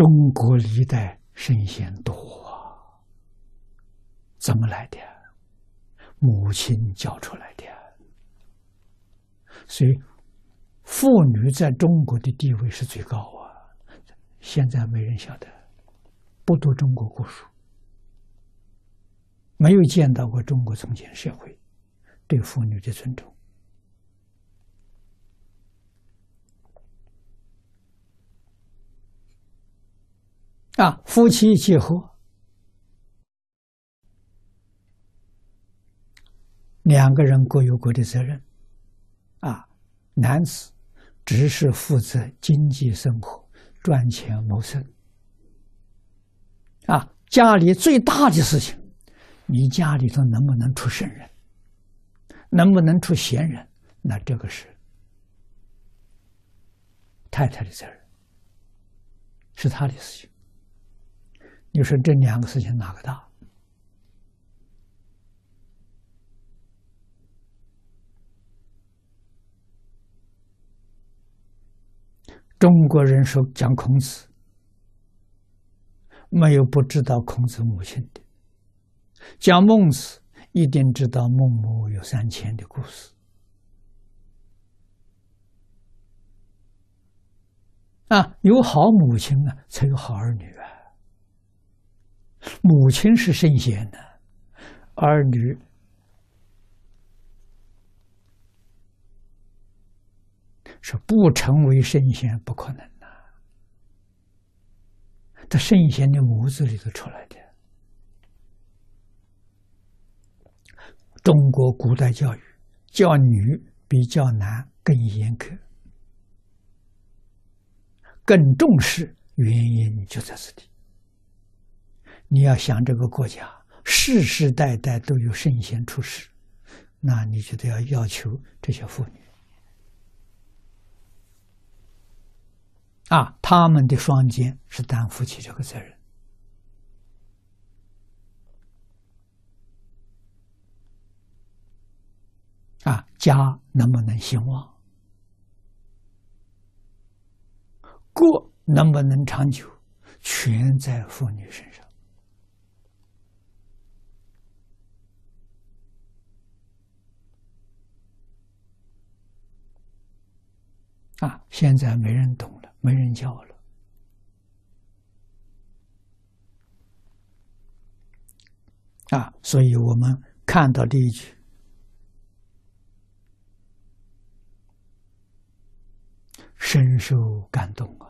中国历代圣贤多啊，怎么来的？母亲教出来的。所以，妇女在中国的地位是最高啊。现在没人晓得，不读中国古书，没有见到过中国从前社会对妇女的尊重。啊，夫妻结合，两个人各有各的责任。啊，男子只是负责经济生活、赚钱谋生。啊，家里最大的事情，你家里头能不能出圣人，能不能出贤人，那这个是太太的责任，是他的事情。你说这两个事情哪个大？中国人说讲孔子，没有不知道孔子母亲的；讲孟子，一定知道孟母有三迁的故事。啊，有好母亲啊，才有好儿女啊。母亲是圣贤的，儿女是不成为圣贤不可能的。他圣贤的母子里头出来的。中国古代教育教女比较男更严苛，更重视，原因就在这里。你要想这个国家世世代代都有圣贤出世，那你就得要要求这些妇女。啊，他们的双肩是担负起这个责任。啊，家能不能兴旺，国能不能长久，全在妇女身上。啊！现在没人懂了，没人教了。啊！所以我们看到这一句，深受感动啊！